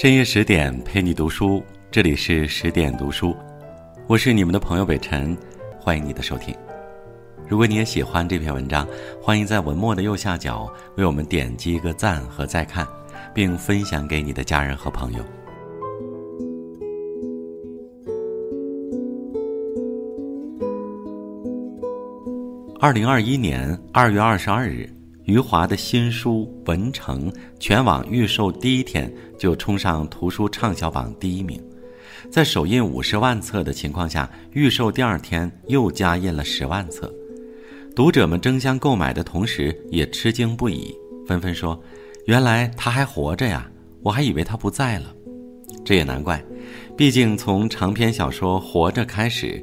深夜十点陪你读书，这里是十点读书，我是你们的朋友北辰，欢迎你的收听。如果你也喜欢这篇文章，欢迎在文末的右下角为我们点击一个赞和再看，并分享给你的家人和朋友。二零二一年二月二十二日。余华的新书《文成》全网预售第一天就冲上图书畅销榜第一名，在首印五十万册的情况下，预售第二天又加印了十万册。读者们争相购买的同时，也吃惊不已，纷纷说：“原来他还活着呀！我还以为他不在了。”这也难怪，毕竟从长篇小说《活着》开始。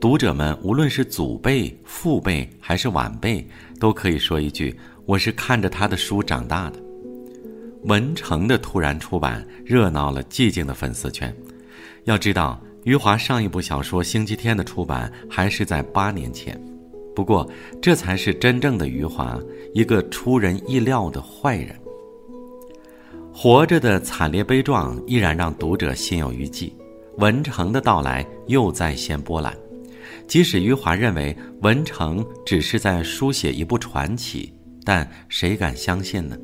读者们，无论是祖辈、父辈还是晚辈，都可以说一句：“我是看着他的书长大的。”文成的突然出版，热闹了寂静的粉丝圈。要知道，余华上一部小说《星期天》的出版还是在八年前。不过，这才是真正的余华，一个出人意料的坏人。活着的惨烈悲壮依然让读者心有余悸，文成的到来又再现波澜。即使余华认为文成只是在书写一部传奇，但谁敢相信呢？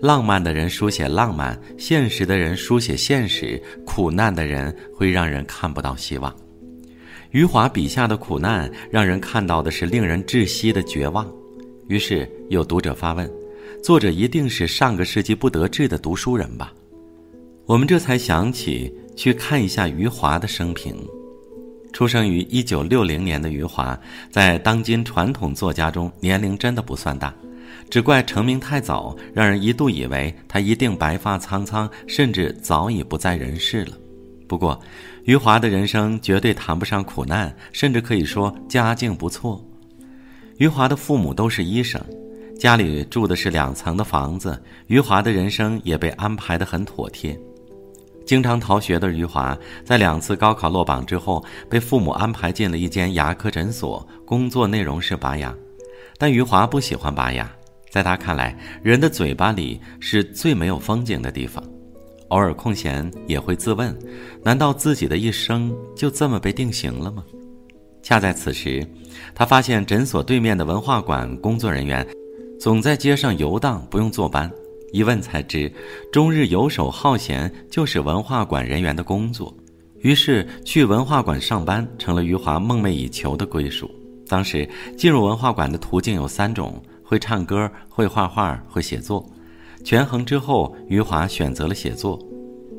浪漫的人书写浪漫，现实的人书写现实，苦难的人会让人看不到希望。余华笔下的苦难，让人看到的是令人窒息的绝望。于是有读者发问：作者一定是上个世纪不得志的读书人吧？我们这才想起去看一下余华的生平。出生于一九六零年的余华，在当今传统作家中年龄真的不算大，只怪成名太早，让人一度以为他一定白发苍苍，甚至早已不在人世了。不过，余华的人生绝对谈不上苦难，甚至可以说家境不错。余华的父母都是医生，家里住的是两层的房子，余华的人生也被安排得很妥帖。经常逃学的余华，在两次高考落榜之后，被父母安排进了一间牙科诊所，工作内容是拔牙。但余华不喜欢拔牙，在他看来，人的嘴巴里是最没有风景的地方。偶尔空闲也会自问：难道自己的一生就这么被定型了吗？恰在此时，他发现诊所对面的文化馆工作人员，总在街上游荡，不用坐班。一问才知，终日游手好闲就是文化馆人员的工作。于是去文化馆上班成了余华梦寐以求的归属。当时进入文化馆的途径有三种：会唱歌、会画画、会写作。权衡之后，余华选择了写作。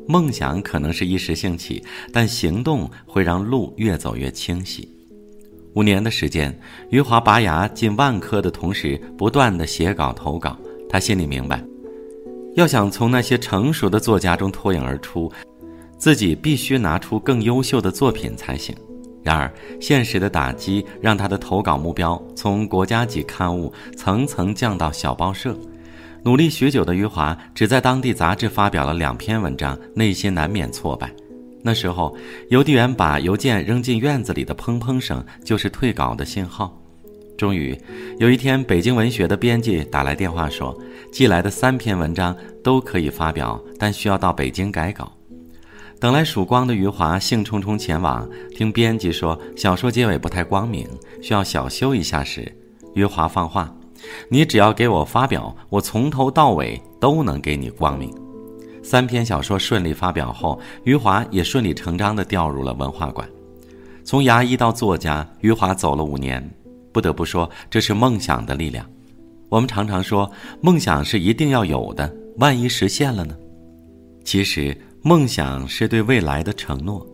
梦想可能是一时兴起，但行动会让路越走越清晰。五年的时间，余华拔牙近万科的同时，不断的写稿投稿。他心里明白。要想从那些成熟的作家中脱颖而出，自己必须拿出更优秀的作品才行。然而，现实的打击让他的投稿目标从国家级刊物层层降到小报社。努力许久的余华只在当地杂志发表了两篇文章，内心难免挫败。那时候，邮递员把邮件扔进院子里的砰砰声就是退稿的信号。终于，有一天，北京文学的编辑打来电话说，寄来的三篇文章都可以发表，但需要到北京改稿。等来曙光的余华兴冲冲前往，听编辑说小说结尾不太光明，需要小修一下时，余华放话：“你只要给我发表，我从头到尾都能给你光明。”三篇小说顺利发表后，余华也顺理成章地调入了文化馆。从牙医到作家，余华走了五年。不得不说，这是梦想的力量。我们常常说，梦想是一定要有的，万一实现了呢？其实，梦想是对未来的承诺，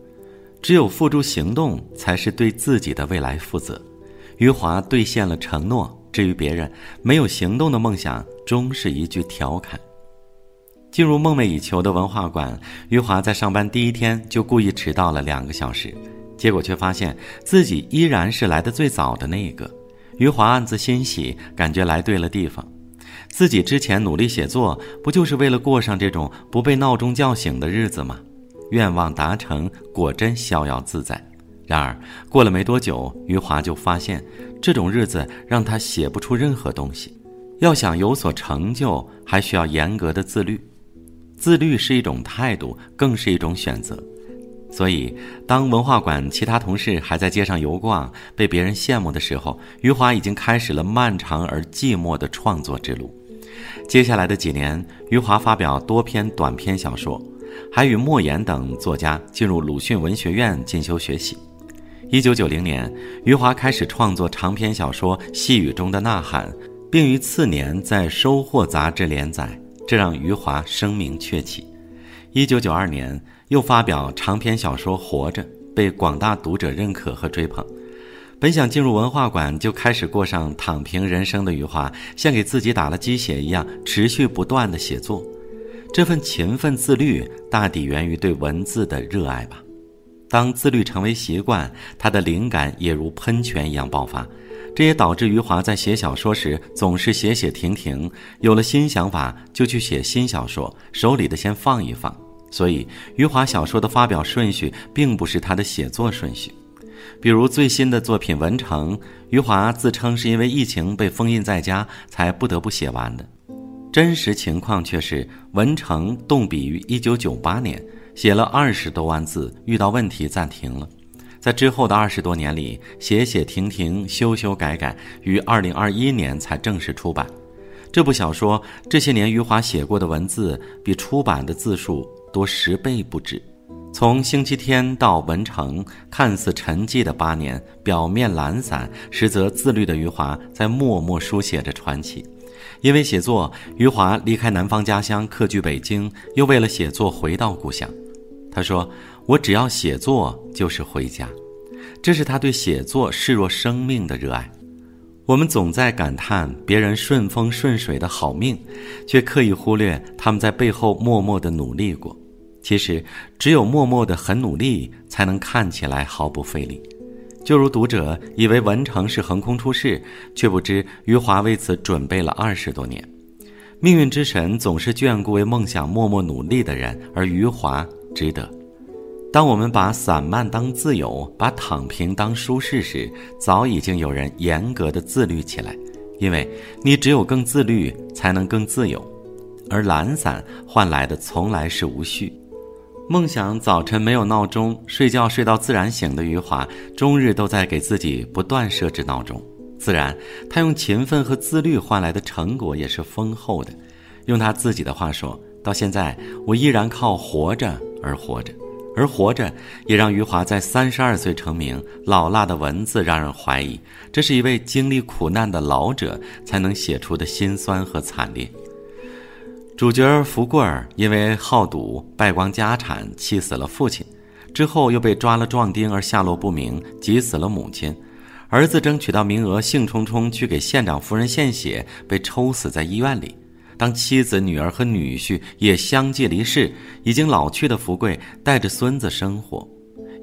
只有付诸行动，才是对自己的未来负责。余华兑现了承诺，至于别人，没有行动的梦想，终是一句调侃。进入梦寐以求的文化馆，余华在上班第一天就故意迟到了两个小时。结果却发现自己依然是来的最早的那一个，余华暗自欣喜，感觉来对了地方。自己之前努力写作，不就是为了过上这种不被闹钟叫醒的日子吗？愿望达成，果真逍遥自在。然而过了没多久，余华就发现，这种日子让他写不出任何东西。要想有所成就，还需要严格的自律。自律是一种态度，更是一种选择。所以，当文化馆其他同事还在街上游逛，被别人羡慕的时候，余华已经开始了漫长而寂寞的创作之路。接下来的几年，余华发表多篇短篇小说，还与莫言等作家进入鲁迅文学院进修学习。一九九零年，余华开始创作长篇小说《细雨中的呐喊》，并于次年在《收获》杂志连载，这让余华声名鹊起。一九九二年，又发表长篇小说《活着》，被广大读者认可和追捧。本想进入文化馆就开始过上躺平人生的余华，像给自己打了鸡血一样，持续不断的写作。这份勤奋自律，大抵源于对文字的热爱吧。当自律成为习惯，他的灵感也如喷泉一样爆发。这也导致余华在写小说时总是写写停停，有了新想法就去写新小说，手里的先放一放。所以，余华小说的发表顺序并不是他的写作顺序。比如最新的作品《文成》，余华自称是因为疫情被封印在家才不得不写完的，真实情况却是《文成》动笔于1998年。写了二十多万字，遇到问题暂停了。在之后的二十多年里，写写停停，修修改改，于二零二一年才正式出版。这部小说这些年余华写过的文字，比出版的字数多十倍不止。从星期天到文成，看似沉寂的八年，表面懒散，实则自律的余华在默默书写着传奇。因为写作，余华离开南方家乡，客居北京，又为了写作回到故乡。他说：“我只要写作就是回家，这是他对写作视若生命的热爱。我们总在感叹别人顺风顺水的好命，却刻意忽略他们在背后默默的努力过。其实，只有默默的很努力，才能看起来毫不费力。就如读者以为文成是横空出世，却不知余华为此准备了二十多年。命运之神总是眷顾为梦想默默努力的人，而余华。”值得。当我们把散漫当自由，把躺平当舒适时，早已经有人严格的自律起来。因为你只有更自律，才能更自由，而懒散换来的从来是无序。梦想早晨没有闹钟，睡觉睡到自然醒的余华，终日都在给自己不断设置闹钟。自然，他用勤奋和自律换来的成果也是丰厚的。用他自己的话说。到现在，我依然靠活着而活着，而活着也让余华在三十二岁成名。老辣的文字让人怀疑，这是一位经历苦难的老者才能写出的辛酸和惨烈。主角福贵儿因为好赌败光家产，气死了父亲，之后又被抓了壮丁而下落不明，急死了母亲。儿子争取到名额，兴冲冲去给县长夫人献血，被抽死在医院里。当妻子、女儿和女婿也相继离世，已经老去的福贵带着孙子生活，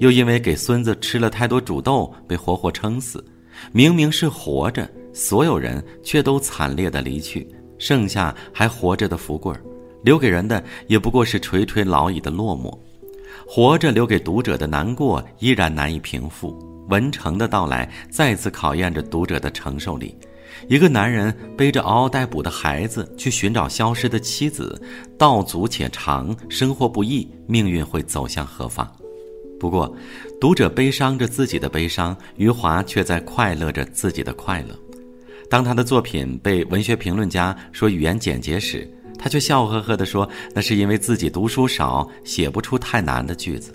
又因为给孙子吃了太多煮豆，被活活撑死。明明是活着，所有人却都惨烈的离去，剩下还活着的福贵，留给人的也不过是垂垂老矣的落寞。活着留给读者的难过依然难以平复。文成的到来再次考验着读者的承受力。一个男人背着嗷嗷待哺的孩子去寻找消失的妻子，道阻且长，生活不易，命运会走向何方？不过，读者悲伤着自己的悲伤，余华却在快乐着自己的快乐。当他的作品被文学评论家说语言简洁时，他却笑呵呵地说：“那是因为自己读书少，写不出太难的句子。”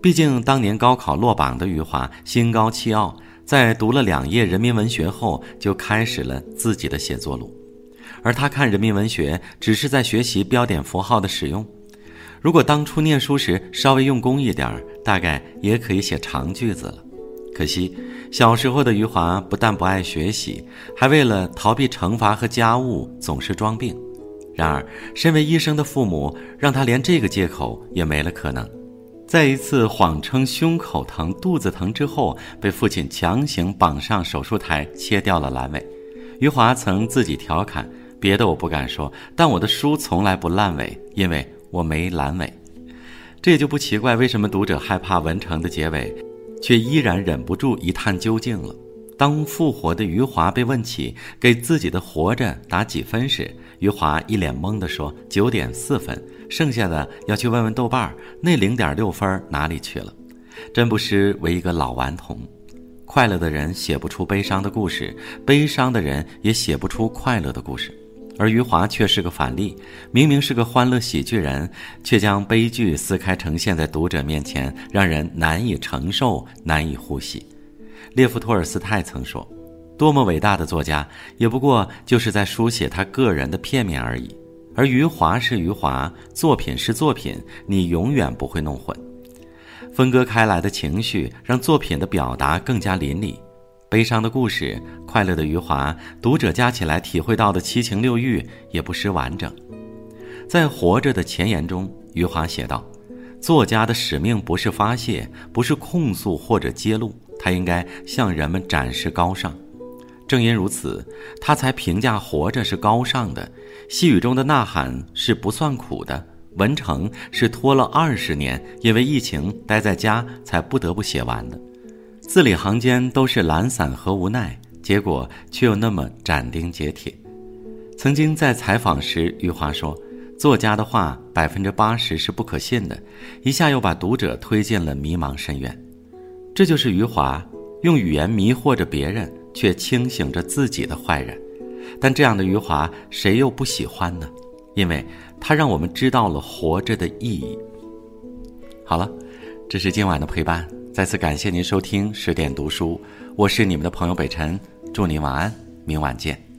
毕竟，当年高考落榜的余华心高气傲。在读了两页人民文学后，就开始了自己的写作路。而他看人民文学，只是在学习标点符号的使用。如果当初念书时稍微用功一点儿，大概也可以写长句子了。可惜，小时候的余华不但不爱学习，还为了逃避惩罚和家务，总是装病。然而，身为医生的父母，让他连这个借口也没了可能。在一次谎称胸口疼、肚子疼之后，被父亲强行绑上手术台，切掉了阑尾。余华曾自己调侃：“别的我不敢说，但我的书从来不烂尾，因为我没阑尾。”这也就不奇怪，为什么读者害怕文成的结尾，却依然忍不住一探究竟了。当复活的余华被问起给自己的活着打几分时，余华一脸懵地说：“九点四分。”剩下的要去问问豆瓣儿，那零点六分哪里去了？真不失为一个老顽童。快乐的人写不出悲伤的故事，悲伤的人也写不出快乐的故事。而余华却是个反例，明明是个欢乐喜剧人，却将悲剧撕开呈现在读者面前，让人难以承受，难以呼吸。列夫·托尔斯泰曾说：“多么伟大的作家，也不过就是在书写他个人的片面而已。”而余华是余华，作品是作品，你永远不会弄混。分割开来的情绪，让作品的表达更加淋漓。悲伤的故事，快乐的余华，读者加起来体会到的七情六欲也不失完整。在《活着》的前言中，余华写道：“作家的使命不是发泄，不是控诉或者揭露，他应该向人们展示高尚。正因如此，他才评价《活着》是高尚的。细雨中的呐喊是不算苦的。文成是拖了二十年，因为疫情待在家才不得不写完的。”字里行间都是懒散和无奈，结果却又那么斩钉截铁。曾经在采访时，余华说：“作家的话百分之八十是不可信的。”一下又把读者推进了迷茫深渊。这就是余华用语言迷惑着别人，却清醒着自己的坏人。但这样的余华，谁又不喜欢呢？因为他让我们知道了活着的意义。好了，这是今晚的陪伴。再次感谢您收听十点读书，我是你们的朋友北辰，祝您晚安，明晚见。